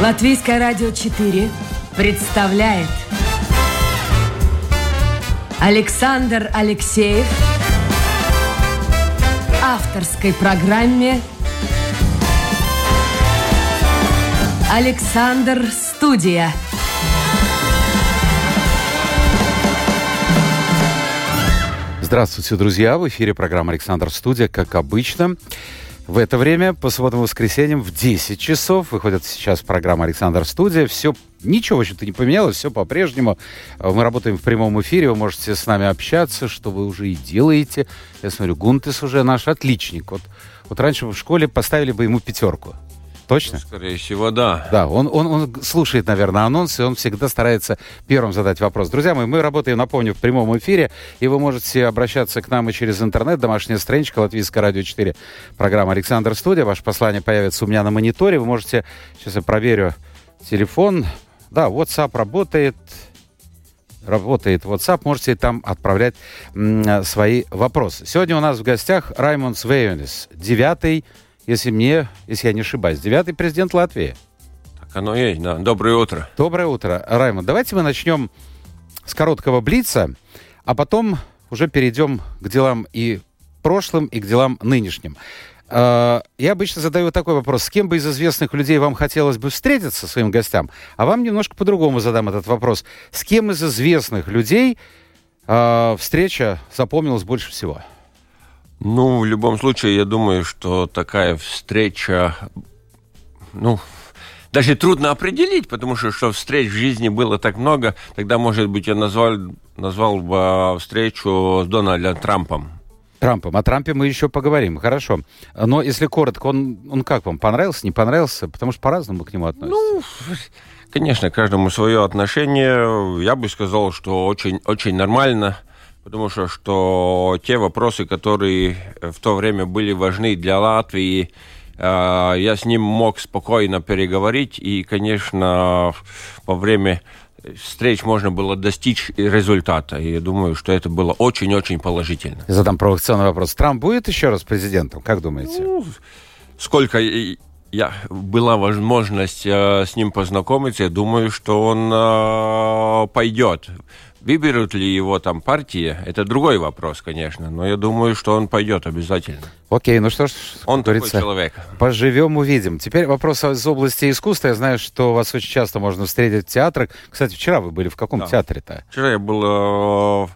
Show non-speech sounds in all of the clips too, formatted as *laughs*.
Латвийское радио 4 представляет Александр Алексеев авторской программе Александр Студия. Здравствуйте, друзья! В эфире программа «Александр Студия», как обычно. В это время, по субботам и воскресеньям, в 10 часов, выходит сейчас программа «Александр Студия». Все, ничего, в общем-то, не поменялось, все по-прежнему. Мы работаем в прямом эфире, вы можете с нами общаться, что вы уже и делаете. Я смотрю, Гунтес уже наш отличник. Вот, вот раньше в школе поставили бы ему пятерку. Точно? Ну, скорее всего, да. Да, он, он, он слушает, наверное, анонсы, он всегда старается первым задать вопрос. Друзья мои, мы работаем, напомню, в прямом эфире, и вы можете обращаться к нам и через интернет, домашняя страничка, Латвийское радио 4, программа «Александр Студия». Ваше послание появится у меня на мониторе. Вы можете, сейчас я проверю телефон. Да, WhatsApp работает, работает WhatsApp, можете там отправлять свои вопросы. Сегодня у нас в гостях Раймонд Свейонис, девятый если мне, если я не ошибаюсь, девятый президент Латвии. Так оно и есть, да. Доброе утро. Доброе утро, Раймонд. Давайте мы начнем с короткого блица, а потом уже перейдем к делам и прошлым, и к делам нынешним. Я обычно задаю такой вопрос. С кем бы из известных людей вам хотелось бы встретиться, своим гостям? А вам немножко по-другому задам этот вопрос. С кем из известных людей встреча запомнилась больше всего? Ну, в любом случае, я думаю, что такая встреча, ну, даже трудно определить, потому что, что встреч в жизни было так много, тогда, может быть, я назвал, назвал бы встречу с Дональдом Трампом. Трампом. О Трампе мы еще поговорим, хорошо. Но если коротко, он, он как вам, понравился, не понравился? Потому что по-разному к нему относятся. Ну, конечно, каждому свое отношение. Я бы сказал, что очень, очень нормально потому что, что те вопросы, которые в то время были важны для Латвии, э, я с ним мог спокойно переговорить, и, конечно, во время встреч можно было достичь результата. И я думаю, что это было очень-очень положительно. Я задам провокационный вопрос. Трамп будет еще раз президентом, как думаете? Ну, сколько я, была возможность э, с ним познакомиться, я думаю, что он э, пойдет. Выберут ли его там партии, это другой вопрос, конечно, но я думаю, что он пойдет обязательно. Окей, ну что ж, он такой человек. Поживем, увидим. Теперь вопрос из области искусства. Я знаю, что вас очень часто можно встретить в театрах. Кстати, вчера вы были в каком да. театре-то? Вчера я был э,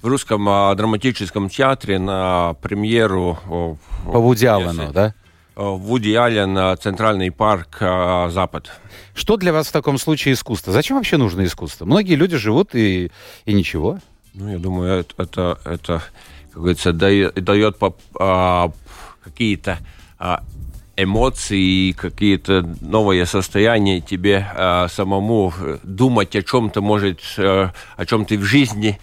в русском э, драматическом театре на премьеру. Э, По Вуди да? Вуди Аллен, Центральный парк, Запад. Что для вас в таком случае искусство? Зачем вообще нужно искусство? Многие люди живут и, и ничего. Ну, я думаю, это, это, это как говорится, дает, а, какие-то а, эмоции, какие-то новые состояния тебе а, самому думать о чем-то, может, а, о чем ты в жизни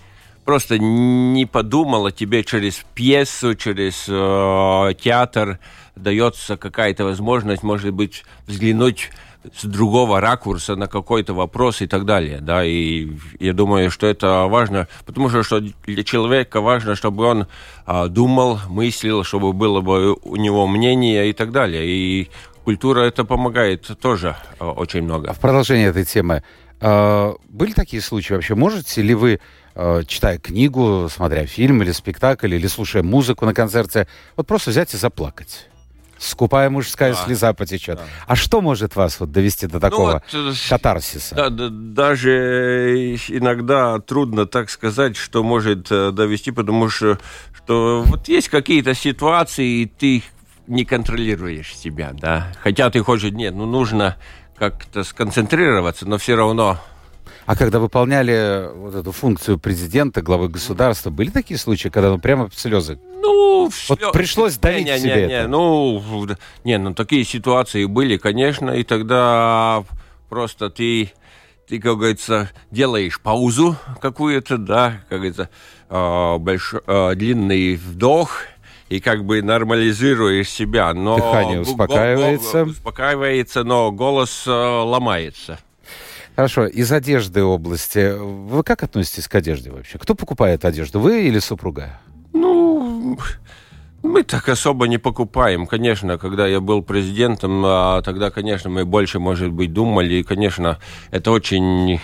просто не подумал о тебе через пьесу, через э, театр дается какая-то возможность, может быть, взглянуть с другого ракурса на какой-то вопрос и так далее. Да? И я думаю, что это важно, потому что, что для человека важно, чтобы он а, думал, мыслил, чтобы было бы у него мнение и так далее. И культура это помогает тоже а, очень много. В продолжение этой темы. А, были такие случаи вообще? Можете ли вы а, читая книгу, смотря фильм или спектакль, или слушая музыку на концерте, вот просто взять и заплакать? Скупая мужская да. слеза потечет. Да. А что может вас вот довести до такого ну, вот, э, катарсиса? Да, да, даже иногда трудно так сказать, что может э, довести, потому что, что вот есть какие-то ситуации, и ты не контролируешь себя, да. Хотя ты хочешь, нет, ну нужно как-то сконцентрироваться, но все равно а когда выполняли вот эту функцию президента, главы государства, были такие случаи, когда ну, прямо слезы ну, вот слез... пришлось давить не, не, себе не, это. Ну, не, ну такие ситуации были, конечно, и тогда просто ты, ты, как говорится, делаешь паузу какую-то, да, как говорится, э, больш... э, длинный вдох, и как бы нормализируешь себя, но дыхание успокаивается, успокаивается, но голос э, ломается. Хорошо, из одежды области. Вы как относитесь к одежде вообще? Кто покупает одежду, вы или супруга? Ну, Мы так особо не покупаем. Конечно, когда я был президентом, а, тогда, конечно, мы больше, может быть, думали. И, конечно, это очень...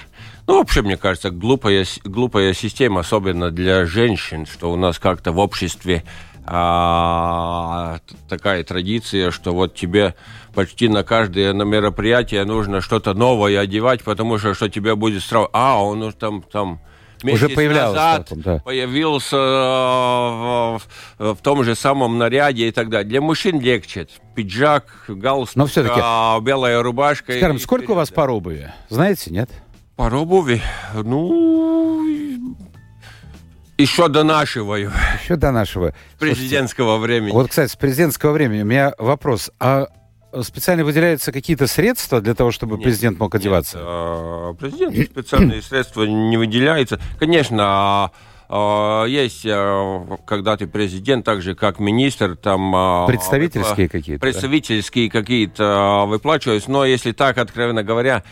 Ну, вообще, мне кажется, глупая, глупая система, особенно для женщин, что у нас как-то в обществе а, такая традиция, что вот тебе почти на каждое на мероприятие нужно что-то новое одевать, потому что что тебе будет сразу... А, он уже там... там уже появлялся назад там, да. появился в, в том же самом наряде и так далее. Для мужчин легче. Пиджак, галстук, Но все-таки... белая рубашка. Скажем, сколько у вас пар обуви? Знаете, нет? Пар обуви? Ну, еще до нашего. Еще до нашего. *laughs* Президентского Слушайте, времени. Вот, кстати, с президентского времени у меня вопрос. А специально выделяются какие-то средства для того, чтобы нет, президент мог одеваться? Нет, а, президент специальные *clears throat* средства не выделяются. Конечно, а, есть, а, когда ты президент, так же как министр, там... Представительские какие-то? Представительские да? какие-то выплачиваются, но если так, откровенно говоря,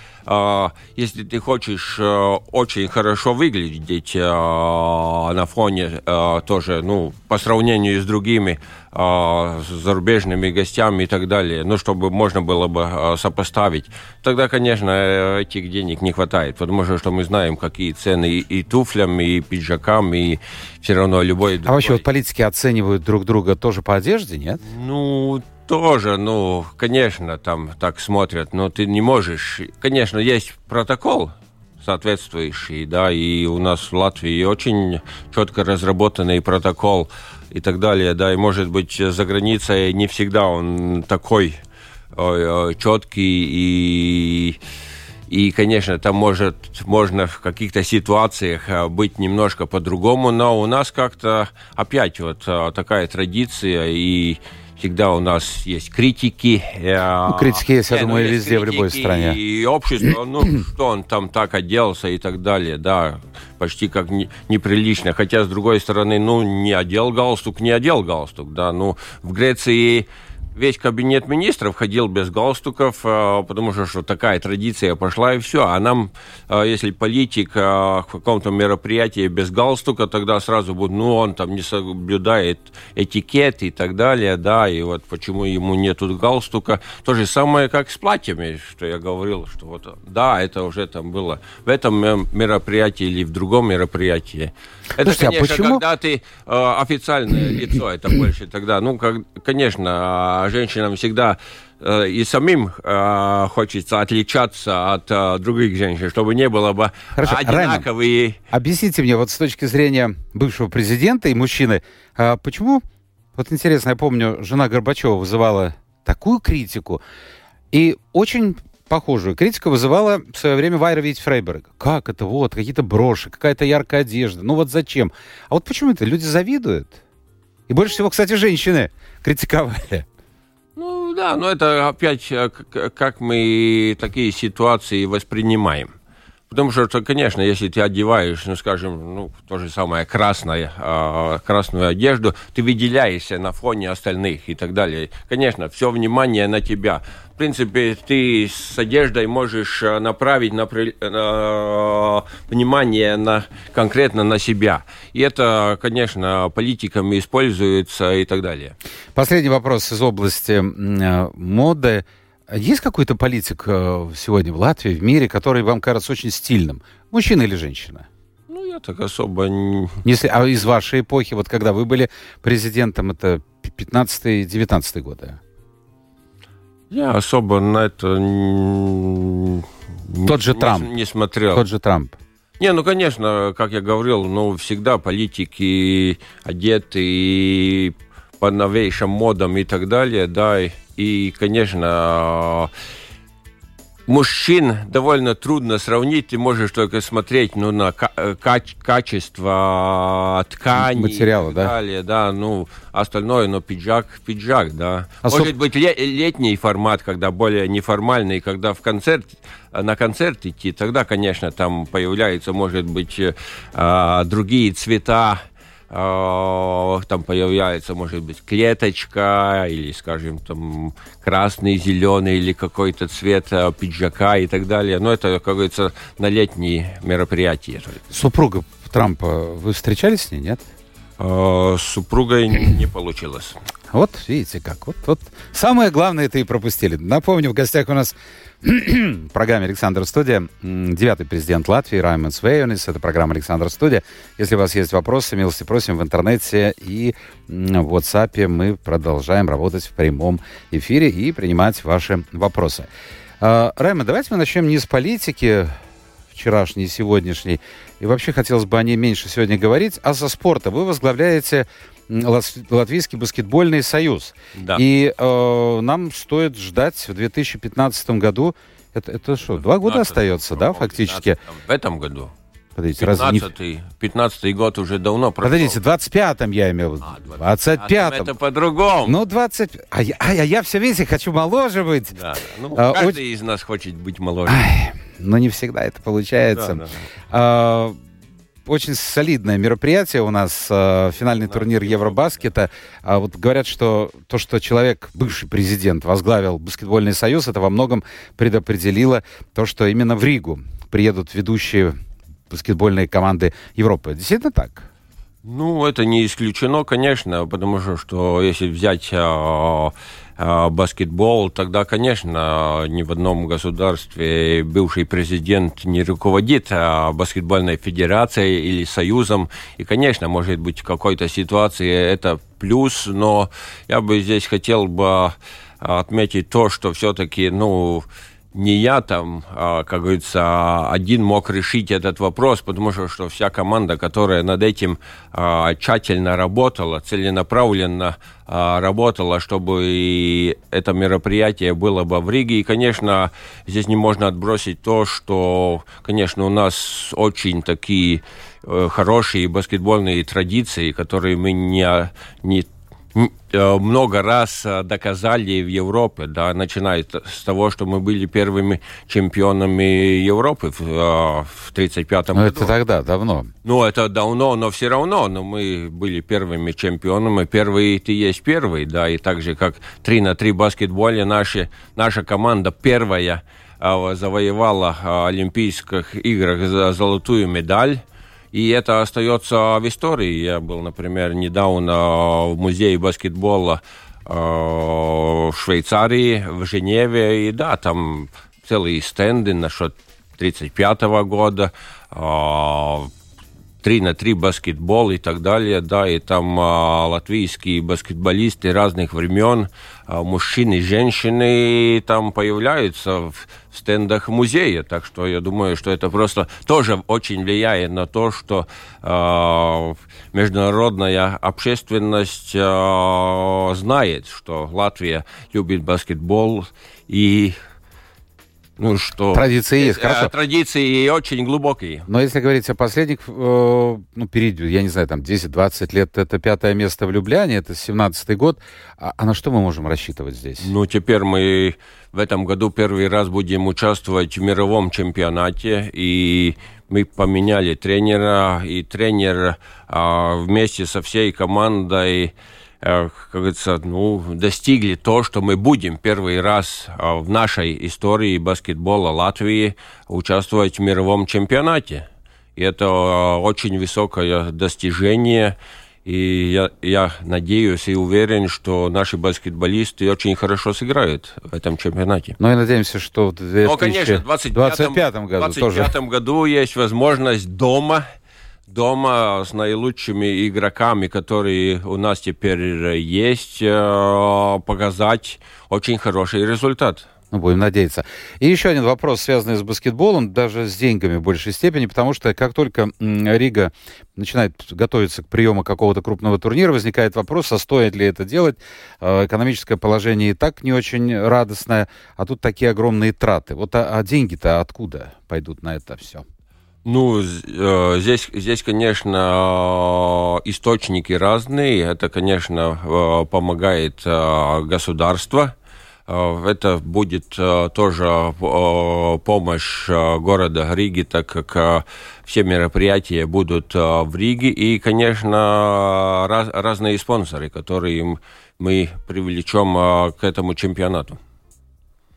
если ты хочешь очень хорошо выглядеть на фоне тоже, ну, по сравнению с другими с зарубежными гостями и так далее, ну, чтобы можно было бы сопоставить, тогда, конечно, этих денег не хватает, потому что, что мы знаем, какие цены и, и туфлям, и пиджакам, и все равно любой... А вообще вот политики оценивают друг друга тоже по одежде, нет? Ну, тоже, ну, конечно, там так смотрят, но ты не можешь... Конечно, есть протокол, соответствующий, да, и у нас в Латвии очень четко разработанный протокол и так далее, да, и может быть за границей не всегда он такой четкий и и, конечно, там может, можно в каких-то ситуациях а, быть немножко по-другому, но у нас как-то опять вот такая традиция, и всегда у нас есть критики. Э, ну, критики есть, я думаю, есть везде, в любой стране. И общество, ну, *clears throat* что он там так оделся и так далее, да, почти как не, неприлично. Хотя, с другой стороны, ну, не одел галстук, не одел галстук, да, ну, в Греции весь кабинет министров ходил без галстуков, э, потому что, что такая традиция пошла, и все. А нам, э, если политик э, в каком-то мероприятии без галстука, тогда сразу будет, ну, он там не соблюдает этикет и так далее, да, и вот почему ему нету галстука. То же самое, как с платьями, что я говорил, что вот, да, это уже там было в этом мероприятии или в другом мероприятии. Это, Слушайте, а конечно, а почему? когда ты э, официальное лицо, это больше тогда, ну, как, конечно, женщинам всегда э, и самим э, хочется отличаться от э, других женщин, чтобы не было бы Хорошо, одинаковые... Раймон, объясните мне, вот с точки зрения бывшего президента и мужчины, э, почему, вот интересно, я помню, жена Горбачева вызывала такую критику, и очень похожую критику вызывала в свое время Вайра Фрейберг. Как это вот, какие-то броши, какая-то яркая одежда. Ну вот зачем? А вот почему это? Люди завидуют. И больше всего, кстати, женщины *laughs* критиковали. Ну да, но это опять э, как мы такие ситуации воспринимаем. Потому что, конечно, если ты одеваешь, ну, скажем, ну, то же самое красное, э, красную одежду, ты выделяешься на фоне остальных и так далее. Конечно, все внимание на тебя. В принципе, ты с одеждой можешь а, направить на, на, внимание на, конкретно на себя. И это, конечно, политиками используется и так далее. Последний вопрос из области моды. Есть какой-то политик э, сегодня в Латвии, в мире, который вам кажется очень стильным? Мужчина или женщина? Ну, я так особо не... Если, а из вашей эпохи, вот когда вы были президентом, это 15-19 годы? Я особо на это Тот же Трамп. Не смотрел. Тот же Трамп. Не, ну, конечно, как я говорил, ну, всегда политики одеты по новейшим модам и так далее, да, и и, конечно, мужчин довольно трудно сравнить. Ты можешь только смотреть ну, на э, каче качество ткани. Материала, да? Далее, да, ну, остальное, но пиджак, пиджак, да. Особ... Может быть, ле летний формат, когда более неформальный, когда в концерт, на концерт идти, тогда, конечно, там появляются, может быть, э, другие цвета, а, там появляется, может быть, клеточка или, скажем, там красный, зеленый или какой-то цвет а, пиджака и так далее. Но это, как говорится, на летние мероприятия. Супруга Трампа, вы встречались с ней, нет? с супругой не получилось. Вот, видите как. Вот, вот. Самое главное это и пропустили. Напомню, в гостях у нас *clears throat* в программе «Александр Студия» девятый президент Латвии Раймонд Свейонис. Это программа «Александр Студия». Если у вас есть вопросы, милости просим в интернете и в WhatsApp. Мы продолжаем работать в прямом эфире и принимать ваши вопросы. А, Раймонд, давайте мы начнем не с политики, вчерашней и сегодняшней. И вообще хотелось бы о ней меньше сегодня говорить, а со спорта. Вы возглавляете Латвийский баскетбольный союз. Да. И э, нам стоит ждать в 2015 году. Это, это что, два года остается, да, фактически? В этом году. Подождите, 15 не... 15 год уже давно прошел. Подождите, 25-м я имел в виду. А, 25-м. Это по-другому. Ну, 20... А я, а я, я все, видите, хочу моложе быть. Да, да. Ну, а, каждый очень... из нас хочет быть моложе. Ай, но не всегда это получается. Да, да. А, очень солидное мероприятие у нас, э, финальный турнир Евробаскета. А вот говорят, что то, что человек, бывший президент, возглавил баскетбольный союз, это во многом предопределило то, что именно в Ригу приедут ведущие баскетбольные команды Европы. Действительно так? Ну, это не исключено, конечно, потому что, что если взять а, баскетбол, тогда, конечно, ни в одном государстве бывший президент не руководит а баскетбольной федерацией или союзом. И, конечно, может быть, в какой-то ситуации это плюс, но я бы здесь хотел бы отметить то, что все-таки, ну, не я там, а, как говорится, один мог решить этот вопрос, потому что, что вся команда, которая над этим а, тщательно работала, целенаправленно а, работала, чтобы это мероприятие было бы в Риге. И, конечно, здесь не можно отбросить то, что, конечно, у нас очень такие э, хорошие баскетбольные традиции, которые мы не, не много раз э, доказали в Европе, да, начиная с того, что мы были первыми чемпионами Европы в 1935 э, году. это тогда, давно. Ну, это давно, но все равно, но мы были первыми чемпионами. Первый ты есть первый, да, и так же, как 3 на 3 баскетболе наши, наша команда первая завоевала в Олимпийских играх золотую медаль. И это остается в истории. Я был, например, недавно в музее баскетбола э, в Швейцарии, в Женеве, и да, там целые стенды насчет 35 -го года, 3 на 3 баскетбол и так далее, да, и там а, латвийские баскетболисты разных времен, мужчины, женщины там появляются стендах музея, так что я думаю, что это просто тоже очень влияет на то, что а, международная общественность а, знает, что Латвия любит баскетбол и ну что? Традиции есть, э, хорошо. Традиции очень глубокие. Но если говорить о последних, э, ну, периоде, я не знаю, там 10-20 лет, это пятое место в Любляне, это 17-й год. А, а на что мы можем рассчитывать здесь? Ну, теперь мы в этом году первый раз будем участвовать в мировом чемпионате, и мы поменяли тренера, и тренер а, вместе со всей командой Э, как говорится, ну, достигли то, что мы будем первый раз э, в нашей истории баскетбола Латвии участвовать в мировом чемпионате. И это э, очень высокое достижение. И я, я надеюсь и уверен, что наши баскетболисты очень хорошо сыграют в этом чемпионате. Ну и надеемся, что в 2025 ну, конечно, 25 году, 25 году есть возможность дома дома с наилучшими игроками, которые у нас теперь есть, э, показать очень хороший результат. Ну, будем надеяться. И еще один вопрос, связанный с баскетболом, даже с деньгами в большей степени, потому что как только Рига начинает готовиться к приему какого-то крупного турнира, возникает вопрос, а стоит ли это делать. Э, экономическое положение и так не очень радостное, а тут такие огромные траты. Вот а, а деньги-то откуда пойдут на это все? Ну, э, здесь, здесь, конечно, э, источники разные. Это, конечно, э, помогает государство. Это будет тоже помощь города Риги, так как все мероприятия будут в Риге. И, конечно, раз, разные спонсоры, которые мы привлечем к этому чемпионату.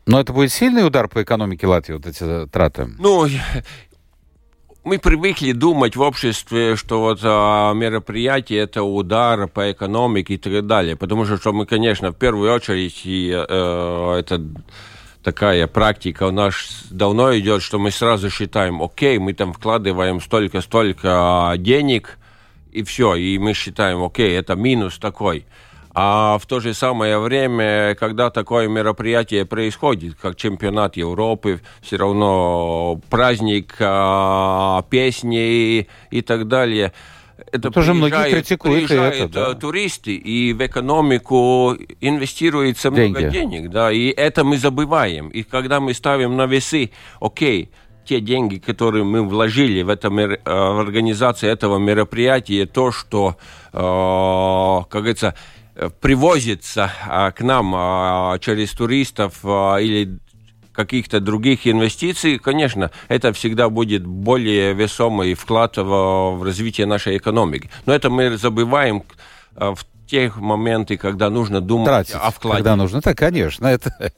Но это будет сильный удар по экономике Латвии, вот эти траты? Ну, мы привыкли думать в обществе, что вот а, мероприятие это удар по экономике и так далее. Потому что, что мы, конечно, в первую очередь, и, э, это такая практика у нас давно идет, что мы сразу считаем, окей, мы там вкладываем столько-столько денег, и все, и мы считаем, окей, это минус такой. А в то же самое время, когда такое мероприятие происходит, как чемпионат Европы, все равно праздник, а, песни и так далее, это тоже многие критикуют это, да. туристы, и в экономику инвестируется Деньги. много денег, да, и это мы забываем. И когда мы ставим на весы, окей, те деньги, которые мы вложили в, это, э, в организацию этого мероприятия, то, что, э, как говорится, привозится а, к нам а, через туристов а, или каких-то других инвестиций, конечно, это всегда будет более весомый вклад в, развитие нашей экономики. Но это мы забываем в тех моменты, когда нужно думать Тратить, о вкладе. Когда нужно, так, конечно. Это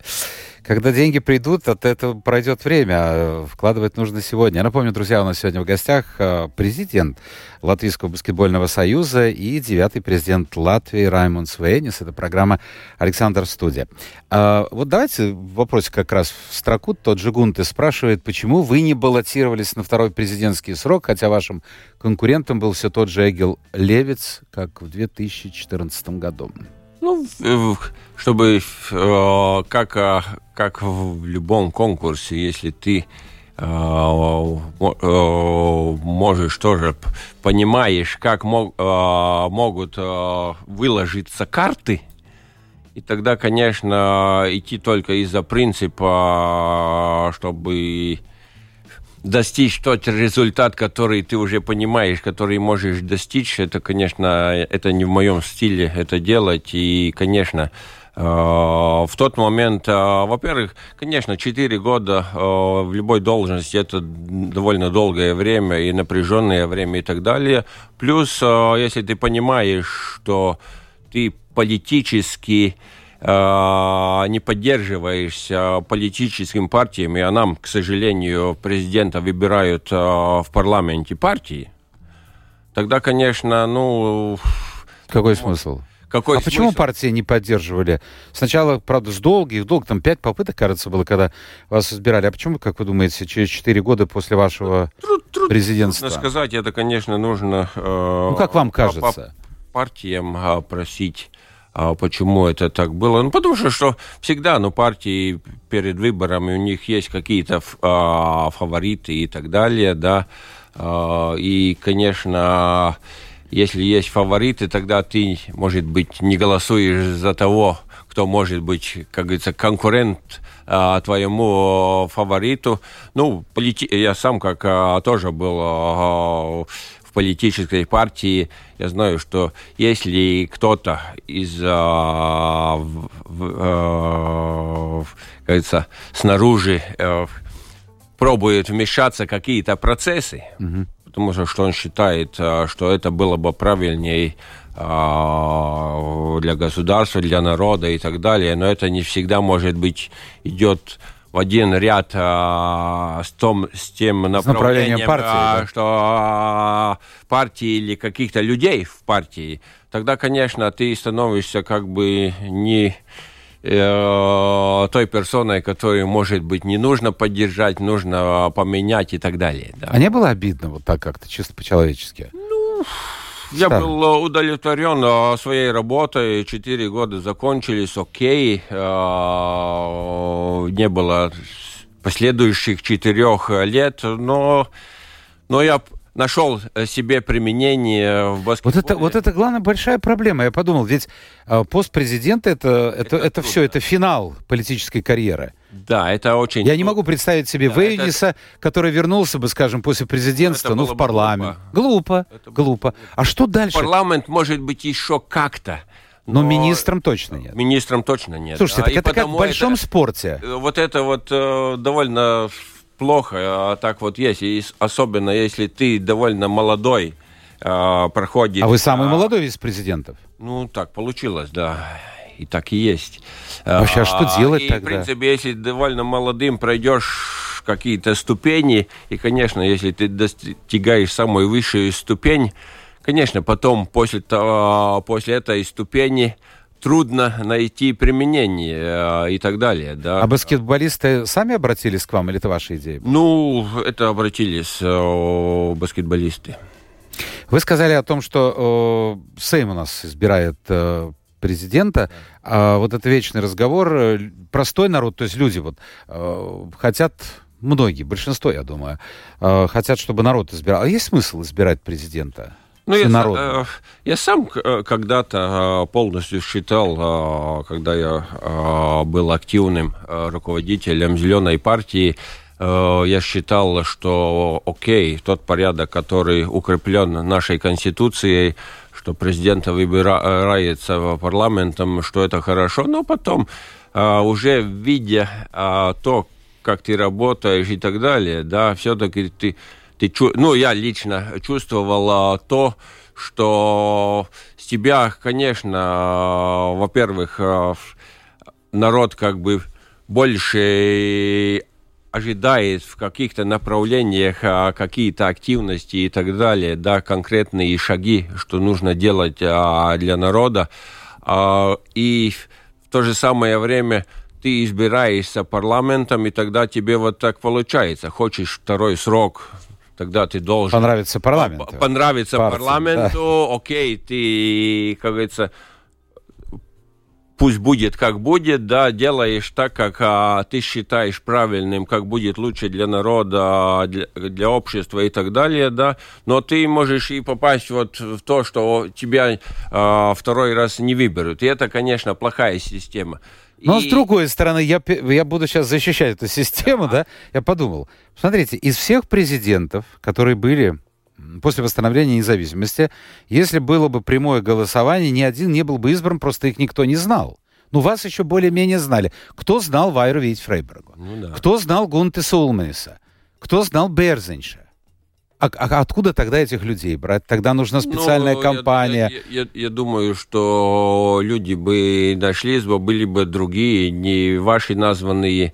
когда деньги придут, от этого пройдет время, а вкладывать нужно сегодня. Я напомню, друзья, у нас сегодня в гостях а, президент Латвийского баскетбольного союза и девятый президент Латвии Раймонд Свейнис. Это программа «Александр Студия». А, вот давайте вопрос как раз в строку. Тот же Гунты спрашивает, почему вы не баллотировались на второй президентский срок, хотя вашим конкурентом был все тот же Эгил Левиц, как в 2014 году? Ну, чтобы э, как, э, как в любом конкурсе, если ты э, можешь тоже понимаешь, как мог, могут выложиться карты, и тогда, конечно, идти только из-за принципа, чтобы достичь тот результат, который ты уже понимаешь, который можешь достичь, это, конечно, это не в моем стиле это делать. И, конечно, э, в тот момент, э, во-первых, конечно, 4 года э, в любой должности это довольно долгое время и напряженное время и так далее. Плюс, если ты понимаешь, что ты политически Э, не поддерживаешься политическим партиями, а нам, к сожалению, президента выбирают э, в парламенте партии, тогда, конечно, ну... Какой смысл? Какой а смысл? почему партии не поддерживали? Сначала, правда, с долгих, долг, там пять попыток, кажется, было, когда вас избирали. А почему, как вы думаете, через четыре года после вашего труд, труд, президентства? Трудно сказать, это, конечно, нужно... Э, ну, как вам кажется? По партиям э, просить а почему это так было? Ну, потому что, что всегда, ну, партии перед выборами, у них есть какие-то а, фавориты и так далее, да. А, и, конечно, если есть фавориты, тогда ты, может быть, не голосуешь за того, кто может быть, как говорится, конкурент а, твоему фавориту. Ну, я сам как а, тоже был а, в политической партии, я знаю, что если кто-то из, а, в, а, кажется, снаружи а, пробует вмешаться в какие-то процессы, угу. потому что, что он считает, а, что это было бы правильнее а, для государства, для народа и так далее, но это не всегда, может быть, идет в один ряд а, с, том, с тем направлением, партии, а, да? что а, партии или каких-то людей в партии, тогда, конечно, ты становишься как бы не э, той персоной, которую, может быть, не нужно поддержать, нужно поменять и так далее. Да. А не было обидно вот так как-то, чисто по-человечески? Ну... Я был э, удовлетворен э, своей работой. Четыре года закончились, окей. Э, не было последующих четырех лет, но, но я нашел себе применение в баскетболе. Вот это, вот это главная большая проблема. Я подумал, ведь пост президента это, это, это, это все, это финал политической карьеры. Да, это очень... Я не могу представить себе да, Вейниса, это... который вернулся бы, скажем, после президентства, ну, в парламент. Глупо, глупо. глупо. А что дальше? Парламент может быть еще как-то. Но, но министром точно нет. Министром точно нет. Слушайте, так это как в большом это, спорте. Э, вот это вот э, довольно плохо, а так вот есть. И особенно если ты довольно молодой, э, проходит... А вы самый а, молодой из президентов? Ну, так получилось, да и так и есть. Вообще, а что делать и, тогда? в принципе, если довольно молодым пройдешь какие-то ступени, и, конечно, если ты достигаешь самую высшую ступень, конечно, потом после, того, после этой ступени трудно найти применение э, и так далее. Да. А баскетболисты сами обратились к вам или это ваша идея? Ну, это обратились э, баскетболисты. Вы сказали о том, что э, Сейм у нас избирает э, президента. А вот это вечный разговор. Э, простой народ, то есть люди вот э, хотят многие, большинство, я думаю, э, хотят, чтобы народ избирал. А есть смысл избирать президента? Ну, я, я сам когда-то полностью считал, когда я был активным руководителем Зеленой партии, я считал, что окей, тот порядок, который укреплен нашей Конституцией, что президента выбирается парламентом, что это хорошо, но потом уже видя то, как ты работаешь и так далее, да, все-таки ты ты, ну, я лично чувствовал то, что с тебя, конечно, во-первых, народ как бы больше ожидает в каких-то направлениях какие-то активности и так далее, да, конкретные шаги, что нужно делать для народа. И в то же самое время ты избираешься парламентом, и тогда тебе вот так получается. Хочешь второй срок, тогда ты должен... Понравится парламенту. Понравится Партии, парламенту, да. окей, ты, как говорится, пусть будет как будет, да, делаешь так, как а, ты считаешь правильным, как будет лучше для народа, для, для общества и так далее, да, но ты можешь и попасть вот в то, что тебя а, второй раз не выберут. И это, конечно, плохая система. Но и... с другой стороны, я, я буду сейчас защищать эту систему, да. да, я подумал, смотрите, из всех президентов, которые были после восстановления независимости, если было бы прямое голосование, ни один не был бы избран, просто их никто не знал. Ну, вас еще более-менее знали. Кто знал Вайру Вить Фрейбергу? Ну, да. Кто знал Гунте Сулманиса? Кто знал Берзинша? А, а откуда тогда этих людей брать? Тогда нужна ну, специальная ну, компания. Я, я, я думаю, что люди бы нашлись бы, были бы другие, не ваши названные.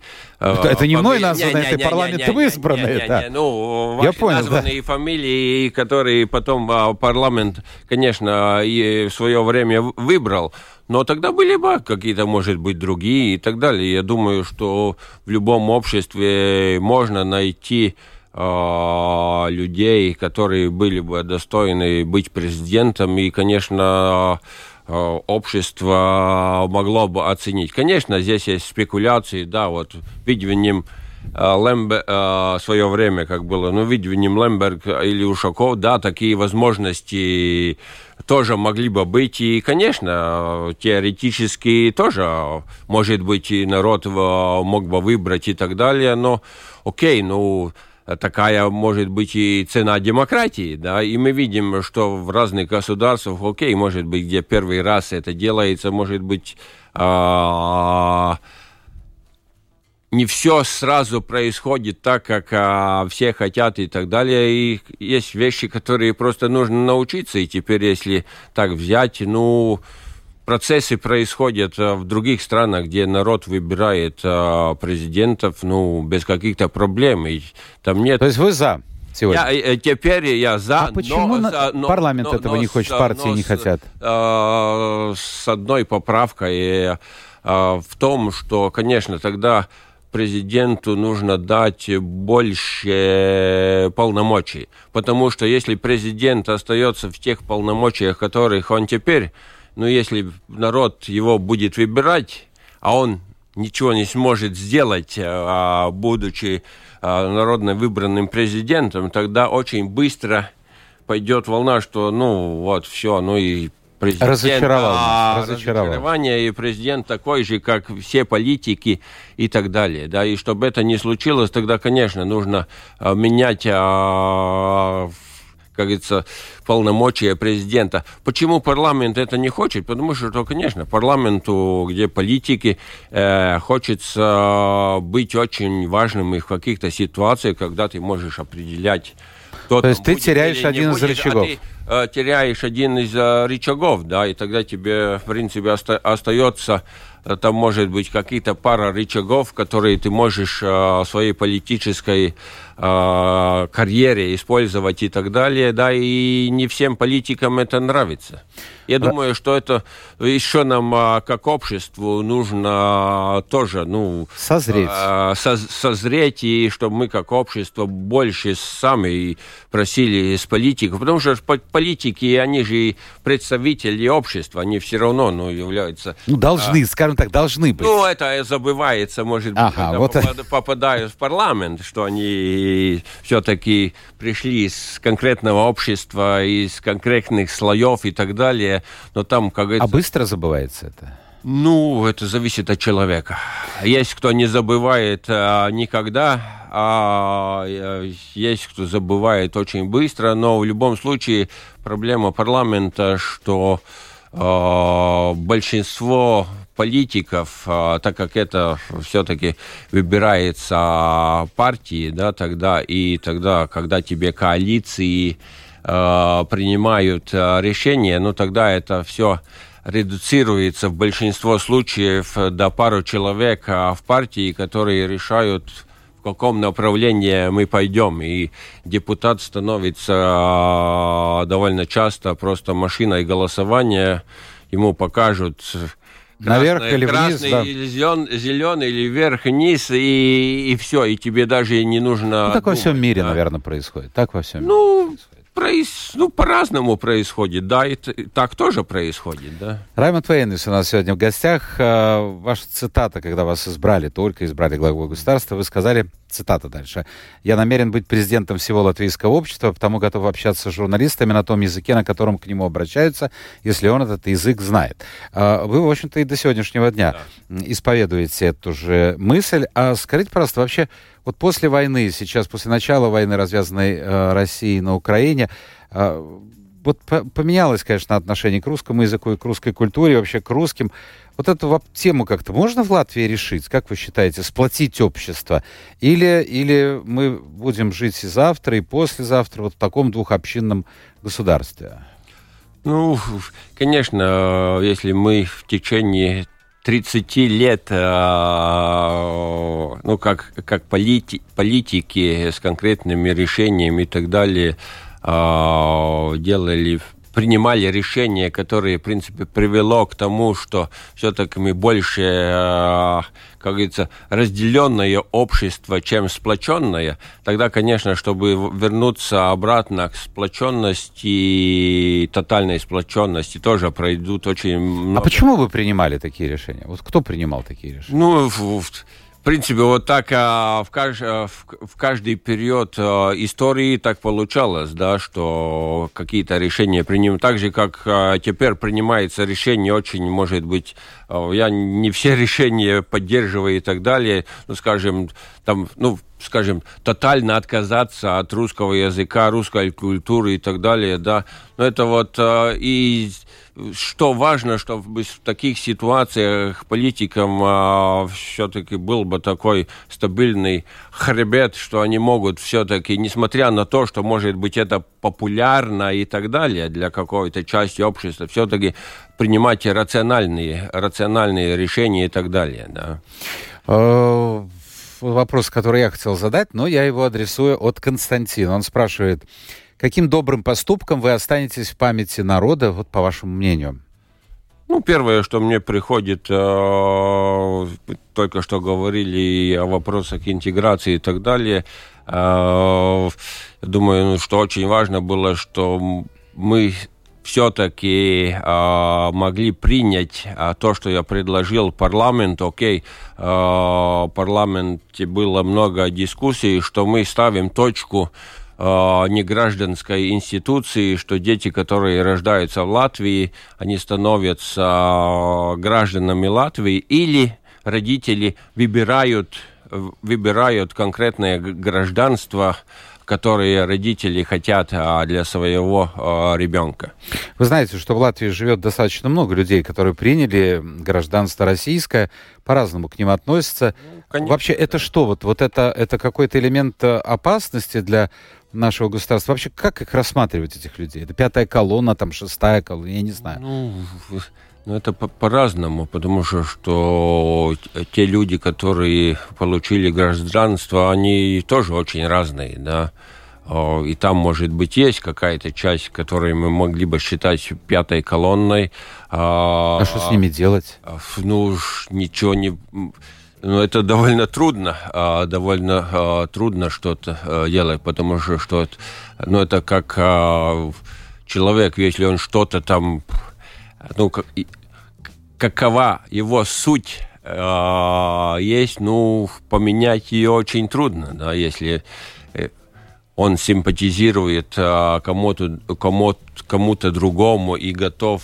Это, это не мной названные, это парламентом избранные. Да. Ну, я понял, названные да. фамилии, которые потом а, парламент, конечно, и в свое время выбрал. Но тогда были бы какие-то, может быть, другие и так далее. Я думаю, что в любом обществе можно найти Э, людей, которые были бы достойны быть президентом, и, конечно, э, общество могло бы оценить. Конечно, здесь есть спекуляции, да, вот видением э, Лембе, в свое время, как было, ну, видением Лемберг или Ушаков, да, такие возможности тоже могли бы быть. И, конечно, теоретически тоже, может быть, и народ мог бы выбрать и так далее, но окей, ну, такая может быть и цена демократии, да, и мы видим, что в разных государствах, окей, может быть, где первый раз это делается, может быть, а, не все сразу происходит так, как а, все хотят и так далее. И есть вещи, которые просто нужно научиться. И теперь, если так взять, ну, процессы происходят э, в других странах, где народ выбирает э, президентов, ну, без каких-то проблем. И там нет... То есть вы за? Сегодня. Я, э, теперь я за. А почему но, на... но, парламент но, этого но, не хочет, партии но, не хотят? Э, с одной поправкой э, в том, что, конечно, тогда президенту нужно дать больше полномочий. Потому что если президент остается в тех полномочиях, которых он теперь, но если народ его будет выбирать, а он ничего не сможет сделать, а, будучи а, народно выбранным президентом, тогда очень быстро пойдет волна, что ну вот все, ну и президент, разочаровал, а, разочаровал. разочарование, и президент такой же, как все политики и так далее. Да, и чтобы это не случилось, тогда, конечно, нужно а, менять а, как говорится, полномочия президента. Почему парламент это не хочет? Потому что, конечно, парламенту, где политики, э, хочется быть очень важным и в каких-то ситуациях, когда ты можешь определять, кто То есть ты теряешь один из рычагов. А ты, э, теряешь один из э, рычагов, да, и тогда тебе, в принципе, оста- остается там может быть какие-то пара рычагов, которые ты можешь э, своей политической э, карьере использовать и так далее, да, и не всем политикам это нравится. Я думаю, что это еще нам, а, как обществу, нужно тоже, ну... Созреть. А, созреть, и чтобы мы, как общество, больше сами просили из политиков. Потому что политики, они же представители общества, они все равно, ну, являются... Ну, должны, а, скажем так, должны быть. Ну, это забывается, может быть, ага, когда вот... попад, попадают в парламент, что они все-таки пришли из конкретного общества, из конкретных слоев и так далее, но там, как говорится... А быстро забывается это? Ну, это зависит от человека. Есть кто не забывает а, никогда, а есть кто забывает очень быстро, но в любом случае проблема парламента, что а, большинство политиков, а, так как это все-таки выбирается партии, да, тогда и тогда, когда тебе коалиции Э, принимают э, решения, ну тогда это все редуцируется в большинство случаев до пару человек а в партии, которые решают в каком направлении мы пойдем. И депутат становится довольно часто просто машиной голосования. Ему покажут Наверх или красный, вниз, да. или зелен, зеленый, или вверх, вниз, и, и все, и тебе даже не нужно... Ну, так думать, во всем мире, да? наверное, происходит. Так во всем ну, мире происходит проис... ну, по-разному происходит, да, и так тоже происходит, да. Раймонд Вейнес у нас сегодня в гостях. А, ваша цитата, когда вас избрали, только избрали главой государства, вы сказали, цитата дальше, «Я намерен быть президентом всего латвийского общества, потому готов общаться с журналистами на том языке, на котором к нему обращаются, если он этот язык знает». А, вы, в общем-то, и до сегодняшнего дня да. исповедуете эту же мысль. А скажите, пожалуйста, вообще, вот после войны, сейчас после начала войны, развязанной э, Россией на Украине, э, вот поменялось, конечно, отношение к русскому языку и к русской культуре, вообще к русским. Вот эту тему как-то можно в Латвии решить? Как вы считаете, сплотить общество? Или, или мы будем жить и завтра, и послезавтра вот в таком двухобщинном государстве? Ну, конечно, если мы в течение 30 лет, э, ну, как, как полити, политики с конкретными решениями и так далее, делали принимали решения, которые, в принципе, привело к тому, что все-таки мы больше, э, как говорится, разделенное общество, чем сплоченное, тогда, конечно, чтобы вернуться обратно к сплоченности, тотальной сплоченности, тоже пройдут очень много... А почему вы принимали такие решения? Вот кто принимал такие решения? Ну, принципе, вот так а, в, кажд, а, в, в каждый период а, истории так получалось, да, что какие-то решения принимают. Так же, как а, теперь принимается решение, очень, может быть, а, я не все *laughs* решения поддерживаю и так далее, ну, скажем, там, ну, скажем, тотально отказаться от русского языка, русской культуры и так далее, да, но это вот а, и что важно, чтобы в таких ситуациях политикам а, все-таки был бы такой стабильный хребет, что они могут все-таки, несмотря на то, что может быть это популярно и так далее для какой-то части общества, все-таки принимать рациональные, рациональные решения и так далее. Да. Вопрос, который я хотел задать, но я его адресую от Константина. Он спрашивает, Каким добрым поступком вы останетесь в памяти народа, вот по вашему мнению? Ну, первое, что мне приходит, э, только что говорили о вопросах интеграции и так далее. Э, думаю, ну, что очень важно было, что мы все-таки э, могли принять э, то, что я предложил парламент. Окей, э, в парламенте было много дискуссий, что мы ставим точку негражданской институции, что дети, которые рождаются в Латвии, они становятся гражданами Латвии, или родители выбирают выбирают конкретное гражданство, которые родители хотят а, для своего а, ребенка. Вы знаете, что в Латвии живет достаточно много людей, которые приняли гражданство российское, по-разному к ним относятся. Ну, Вообще, это что? Вот, вот это, это какой-то элемент э, опасности для нашего государства. Вообще, как их рассматривать, этих людей? Это пятая колонна, там шестая колонна, я не знаю. Ну, ну это по-разному, потому что, что те люди, которые получили гражданство, они тоже очень разные, да. И там, может быть, есть какая-то часть, которую мы могли бы считать пятой колонной. А, а что с ними делать? Ну, ничего не ну, это довольно трудно, а, довольно а, трудно что-то а, делать, потому что, что ну, это как человек, если он что-то там, ну, как, какова его суть есть, ну, поменять ее очень трудно, да, если э, он симпатизирует кому-то, кому кому-то другому и готов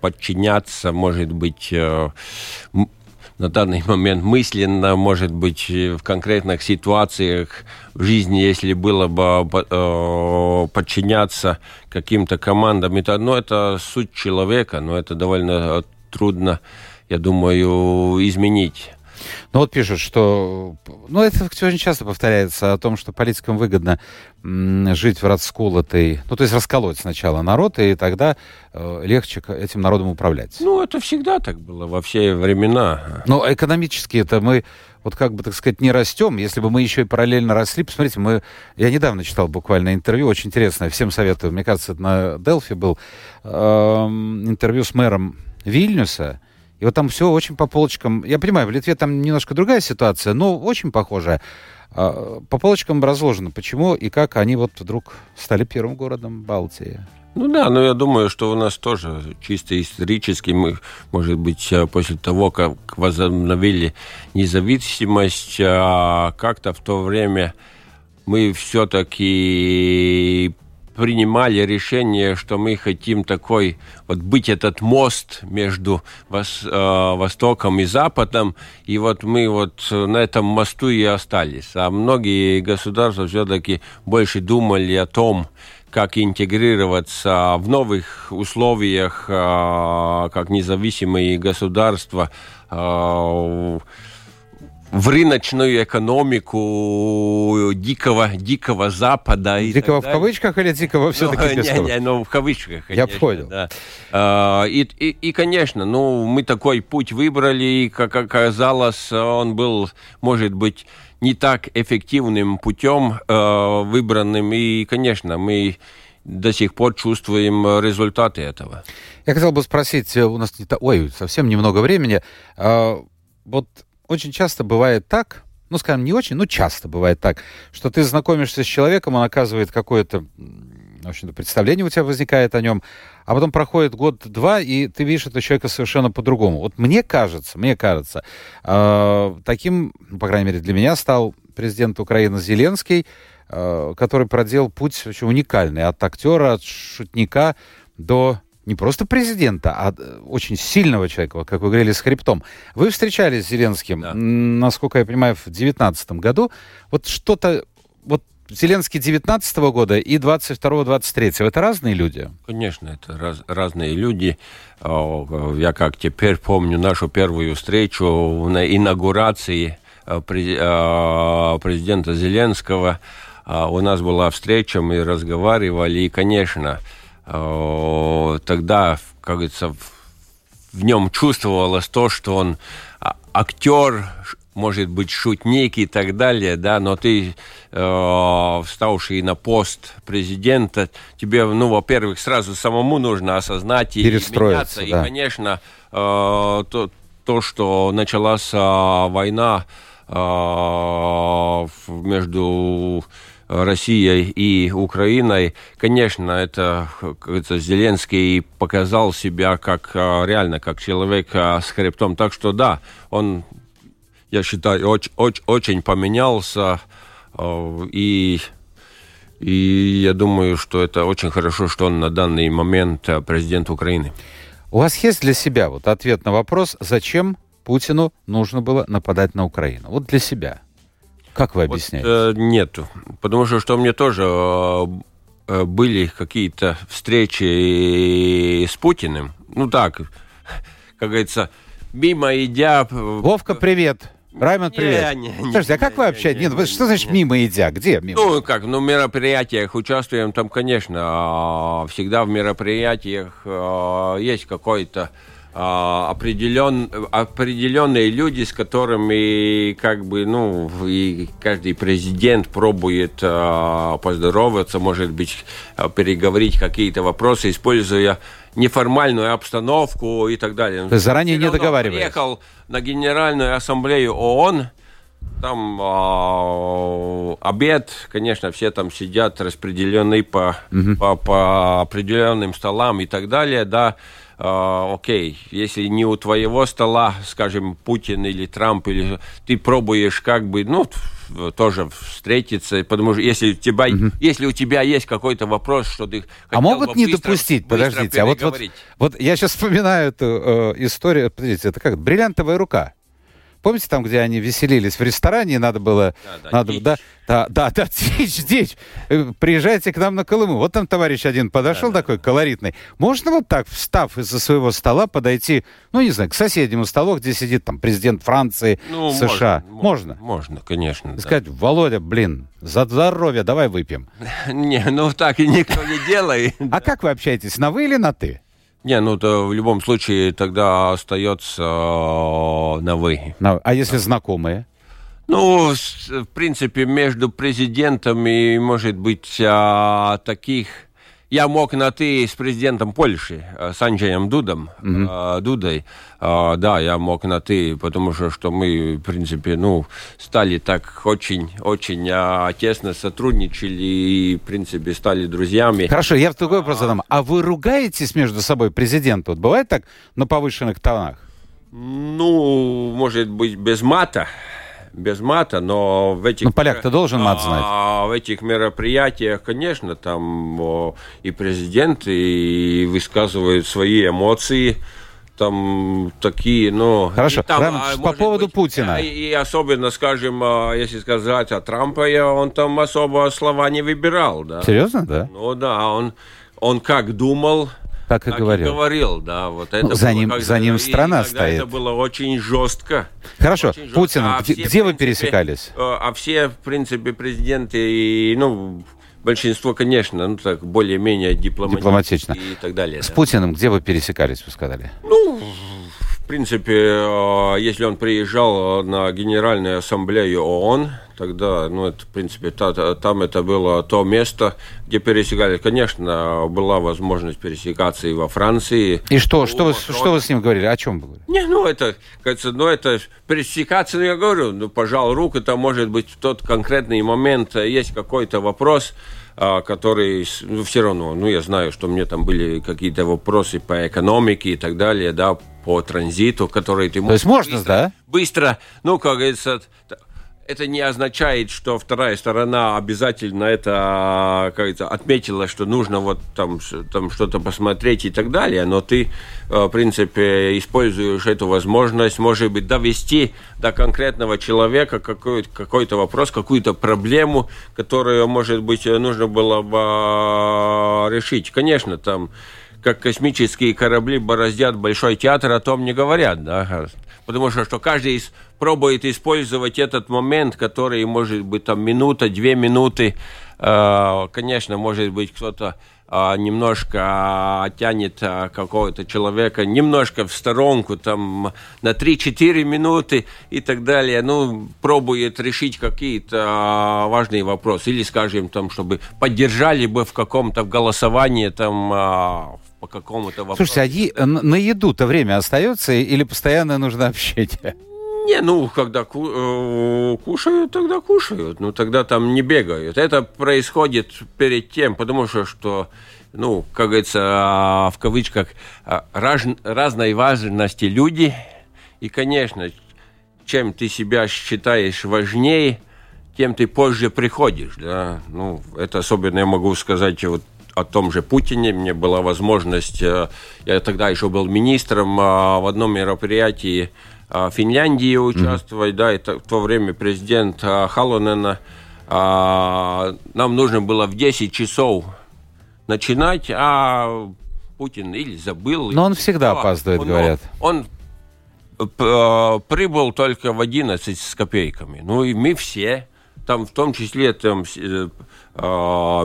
подчиняться, может быть, э, на данный момент мысленно, может быть, в конкретных ситуациях в жизни, если было бы э, подчиняться каким-то командам, это, ну, это суть человека, но это довольно трудно, я думаю, изменить. Ну вот пишут, что... Ну это очень часто повторяется о том, что политикам выгодно жить в расколотой... Ну то есть расколоть сначала народ, и тогда э, легче этим народом управлять. Ну это всегда так было во все времена. Но экономически это мы вот как бы, так сказать, не растем, если бы мы еще и параллельно росли. Посмотрите, мы... Я недавно читал буквально интервью, очень интересное, всем советую. Мне кажется, это на Делфи был э, интервью с мэром Вильнюса, и вот там все очень по полочкам. Я понимаю, в Литве там немножко другая ситуация, но очень похожая. А, по полочкам разложено, почему и как они вот вдруг стали первым городом Балтии. Ну да, но я думаю, что у нас тоже чисто исторически мы, может быть, э, после того, как возобновили независимость, а как-то в то время мы все-таки принимали решение, что мы хотим такой вот быть этот мост между вос, э, Востоком и Западом, и вот мы вот на этом мосту и остались. А многие государства все-таки больше думали о том, как интегрироваться в новых условиях, э, как независимые государства, э, в рыночную экономику дикого, дикого Запада. И дикого в кавычках или дикого все-таки ну, без не, не, ну, в кавычках, конечно. Я понял. Да. А, и, и, и, конечно, ну, мы такой путь выбрали, и, как оказалось, он был, может быть, не так эффективным путем э, выбранным, и, конечно, мы до сих пор чувствуем результаты этого. Я хотел бы спросить, у нас не, ой, совсем немного времени, а, вот очень часто бывает так, ну, скажем, не очень, но часто бывает так, что ты знакомишься с человеком, он оказывает какое-то, в общем-то, представление у тебя возникает о нем, а потом проходит год-два, и ты видишь этого человека совершенно по-другому. Вот мне кажется, мне кажется, э, таким, ну, по крайней мере, для меня стал президент Украины Зеленский, э, который проделал путь очень уникальный от актера, от шутника до не просто президента, а э, очень сильного человека, как вы говорили, с хребтом. Вы встречались с Зеленским, да. насколько я понимаю, в 2019 году. Вот что-то, вот Зеленский 19 -го года и 22-23 это разные люди? Конечно, это раз, разные люди. Я как теперь помню нашу первую встречу на инаугурации э, э, президента Зеленского. У нас была встреча, мы разговаривали, и, конечно, тогда, как говорится, в нем чувствовалось то, что он а, актер, может быть, шутник и так далее, да, но ты, э, вставший на пост президента, тебе, ну, во-первых, сразу самому нужно осознать и меняться. Да. И, конечно, э, то, то, что началась э, война э, между Россией и Украиной, конечно, это, говорится, Зеленский показал себя как а, реально, как человек а, с хребтом. Так что да, он, я считаю, очень, очень, очень поменялся. А, и, и я думаю, что это очень хорошо, что он на данный момент президент Украины. У вас есть для себя вот ответ на вопрос, зачем Путину нужно было нападать на Украину? Вот для себя. Как вы объясняете? Вот, э, нету. Потому что, что мне тоже э, э были какие-то встречи с Путиным. Ну так, как говорится, мимо идя... Э, Вовка, привет. Раймонд, привет. Не, не, Слушайте, а как вы общаетесь? Не, Нет, что значит мимо идя? Где мимо? Ну, как, ну, в мероприятиях участвуем, там, конечно, а, всегда в мероприятиях а, есть какой-то определен, определенные люди, с которыми как бы, ну, и каждый президент пробует поздороваться, может быть, переговорить какие-то вопросы, используя неформальную обстановку и так далее. То есть заранее не договаривались? Приехал на Генеральную Ассамблею ООН, там э, обед, конечно, все там сидят распределены по, угу. по, по определенным столам и так далее, да, окей, если не у твоего стола, скажем, Путин или Трамп, или ты пробуешь как бы, ну, тоже встретиться, потому что если у тебя, угу. если у тебя есть какой-то вопрос, что ты а могут не быстро, допустить, быстро подождите, а вот, вот, вот я сейчас вспоминаю эту э, историю, подождите, это как бриллиантовая рука. Помните там, где они веселились в ресторане, надо было... Да, да, надо, да, да, да, *laughs* да, дичь, дичь. Э, приезжайте к нам на Колыму. Вот там товарищ один подошел да, такой да. колоритный. Можно вот так, встав из-за своего стола, подойти, ну, не знаю, к соседнему столу, где сидит там президент Франции, ну, США? Можно? Можно, можно конечно. И сказать, Володя, блин, за здоровье, давай выпьем. *laughs* Не, ну так и никто не делает. А *laughs* как вы общаетесь, на вы или на ты? Не, ну то в любом случае тогда остается э, на вы. А если знакомые? Ну, в принципе, между президентами, может быть, а, таких я мог на «ты» с президентом Польши, э, с Анджеем Дудом, mm-hmm. Дудой. Э, да, я мог на «ты», потому что, что мы, в принципе, ну, стали так очень, очень тесно сотрудничали и, в принципе, стали друзьями. Хорошо, я в другой вопрос задам. А вы ругаетесь между собой, президент? Вот бывает так на повышенных тонах? Ну, может быть, без мата без мата, но в этих... Ну, поляк-то должен мат знать. А, в этих мероприятиях, конечно, там о, и президент, и высказывают свои эмоции, там такие, ну... Хорошо, там, Рам, а, по поводу быть, Путина. И, и особенно, скажем, а, если сказать о Трампе, он там особо слова не выбирал, да. Серьезно, да? Ну да, он, он как думал, как и так говорил. И говорил, да. Вот это ну, за ним, как, за ним страна стоит. Это было очень жестко. Хорошо, очень жестко. Путин, а где, все, где вы пересекались? Э, а все, в принципе, президенты, и, ну, большинство, конечно, ну так, более-менее дипломатично и так далее. С да. Путиным где вы пересекались, вы сказали? Ну, в принципе, э, если он приезжал на Генеральную Ассамблею ООН, тогда, ну, это, в принципе, та, та, там это было то место, где пересекались. Конечно, была возможность пересекаться и во Франции. И что? Что вы, что вы с ним говорили? О чем вы говорили? Не, ну, это, кажется, ну, это пересекаться, ну, я говорю, ну, пожал руку, это может быть в тот конкретный момент есть какой-то вопрос, а, который, ну, все равно, ну, я знаю, что мне там были какие-то вопросы по экономике и так далее, да, по транзиту, который ты можешь... То есть можно, быстро, да? Быстро, ну, как говорится, это не означает, что вторая сторона обязательно это как это, отметила, что нужно вот там, там что-то посмотреть и так далее, но ты, э, в принципе, используешь эту возможность, может быть, довести до конкретного человека какой-то какой вопрос, какую-то проблему, которую, может быть, нужно было бы э, решить. Конечно, там как космические корабли бороздят большой театр, о том не говорят, да, потому что, что каждый из, пробует использовать этот момент, который может быть там минута, две минуты, э, конечно, может быть кто-то э, немножко оттянет э, какого-то человека немножко в сторонку, там на 3-4 минуты и так далее, ну, пробует решить какие-то важные вопросы, или, скажем, там, чтобы поддержали бы в каком-то голосовании там по какому-то вопросу. Слушайте, а на еду-то время остается или постоянно нужно общение? Не, ну, когда ку э, кушают, тогда кушают, ну, тогда там не бегают. Это происходит перед тем, потому что, что ну, как говорится, а, в кавычках, а, раз, разной важности люди. И, конечно, чем ты себя считаешь важнее, тем ты позже приходишь, да. Ну, это особенно я могу сказать вот о том же Путине. Мне была возможность, э, я тогда еще был министром, а в одном мероприятии а, Финляндии участвовать, mm-hmm. да, и в то время президент а, Халонена, а, нам нужно было в 10 часов начинать, а Путин или забыл. Но он всегда опаздывает, он, говорят. Он э, прибыл только в 11 с копейками. Ну и мы все, там в том числе там, э, э,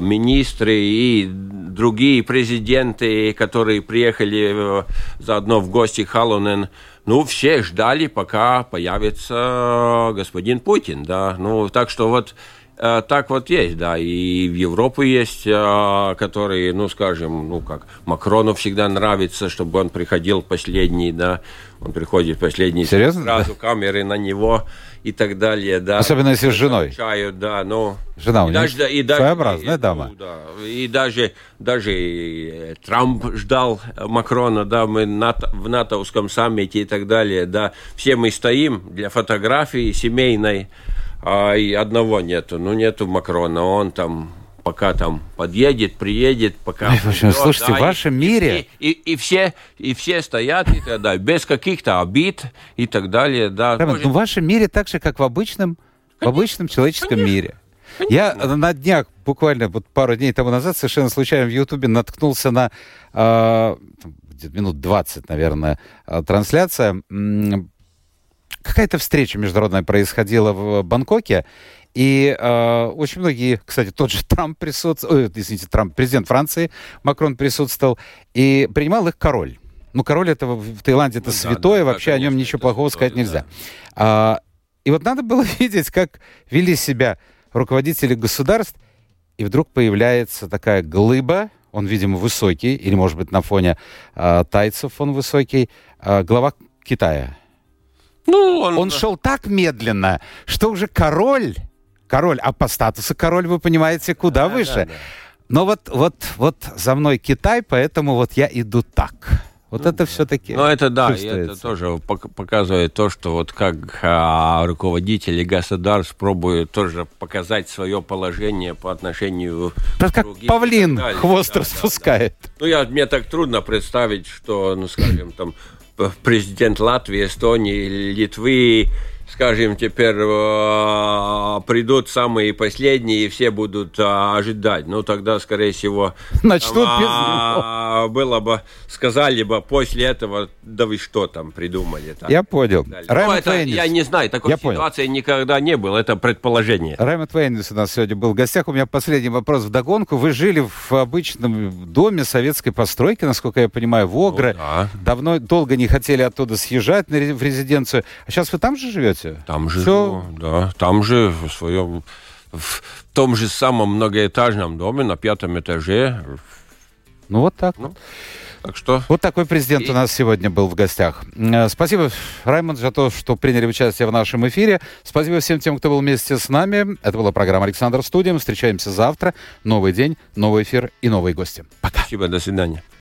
министры и другие президенты, которые приехали заодно в гости Халонен, ну, все ждали, пока появится господин Путин, да. Ну, так что вот Э, так вот есть, да, и в Европе есть, э, которые, ну, скажем, ну, как Макрону всегда нравится, чтобы он приходил последний, да, он приходит последний, Серьезно? сразу камеры на него и так далее, да. Особенно если с женой. Чаю, да, но... Жена у него и даже, своеобразная и, дама. Ну, да, и даже, даже Трамп ждал Макрона, да, мы НАТО, в натовском саммите и так далее, да, все мы стоим для фотографии семейной, а и одного нету. Ну, нету Макрона, он там пока там подъедет, приедет, пока... в общем, слушайте, да, в вашем и, мире... И, и, и, все, и все стоят, и тогда, без каких-то обид и так далее, да. Прямо, Может... Ну, в вашем мире так же, как в обычном, Конечно. в обычном человеческом Конечно. мире. Конечно. Я на днях, буквально вот пару дней тому назад, совершенно случайно в Ютубе наткнулся на э, минут 20, наверное, а, трансляция какая-то встреча международная происходила в Бангкоке, и э, очень многие, кстати, тот же Трамп присутствовал, э, извините, Трамп, президент Франции, Макрон присутствовал, и принимал их король. Ну, король это в Таиланде это ну, святое, да, да, вообще да, конечно, о нем ничего плохого сказать нельзя. Да. А, и вот надо было *laughs* видеть, как вели себя руководители государств, и вдруг появляется такая глыба, он, видимо, высокий, или, может быть, на фоне а, тайцев он высокий, а, глава Китая. Ну, он... он шел так медленно, что уже король, король, а по статусу король, вы понимаете, куда да, выше. Да, да. Но вот, вот, вот за мной Китай, поэтому вот я иду так. Вот ну, это все-таки. Ну, это да, и это тоже показывает то, что вот как а, руководители государств пробуют тоже показать свое положение по отношению так как павлин хвост да, распускает. Да, да. Ну, я, мне так трудно представить, что, ну, скажем, там президент Латвии, Эстонии, Литвы скажем, теперь э, придут самые последние, и все будут э, ожидать. Ну, тогда, скорее всего, Начнут там, а, было бы, сказали бы после этого, да вы что там придумали. Так, я понял. Ну, это, я не знаю, такой я ситуации понял. никогда не было, это предположение. Раймонд Вейнис у нас сегодня был в гостях. У меня последний вопрос в догонку. Вы жили в обычном доме советской постройки, насколько я понимаю, в Огре. Ну, да. Давно, долго не хотели оттуда съезжать в резиденцию. А сейчас вы там же живете? Живете? Там же, Все... да, там же в своем, в том же самом многоэтажном доме на пятом этаже. Ну вот так. Ну, так что... Вот такой президент и... у нас сегодня был в гостях. Э, спасибо, Раймонд, за то, что приняли участие в нашем эфире. Спасибо всем тем, кто был вместе с нами. Это была программа «Александр Студия». Мы встречаемся завтра. Новый день, новый эфир и новые гости. Пока. Спасибо, до свидания.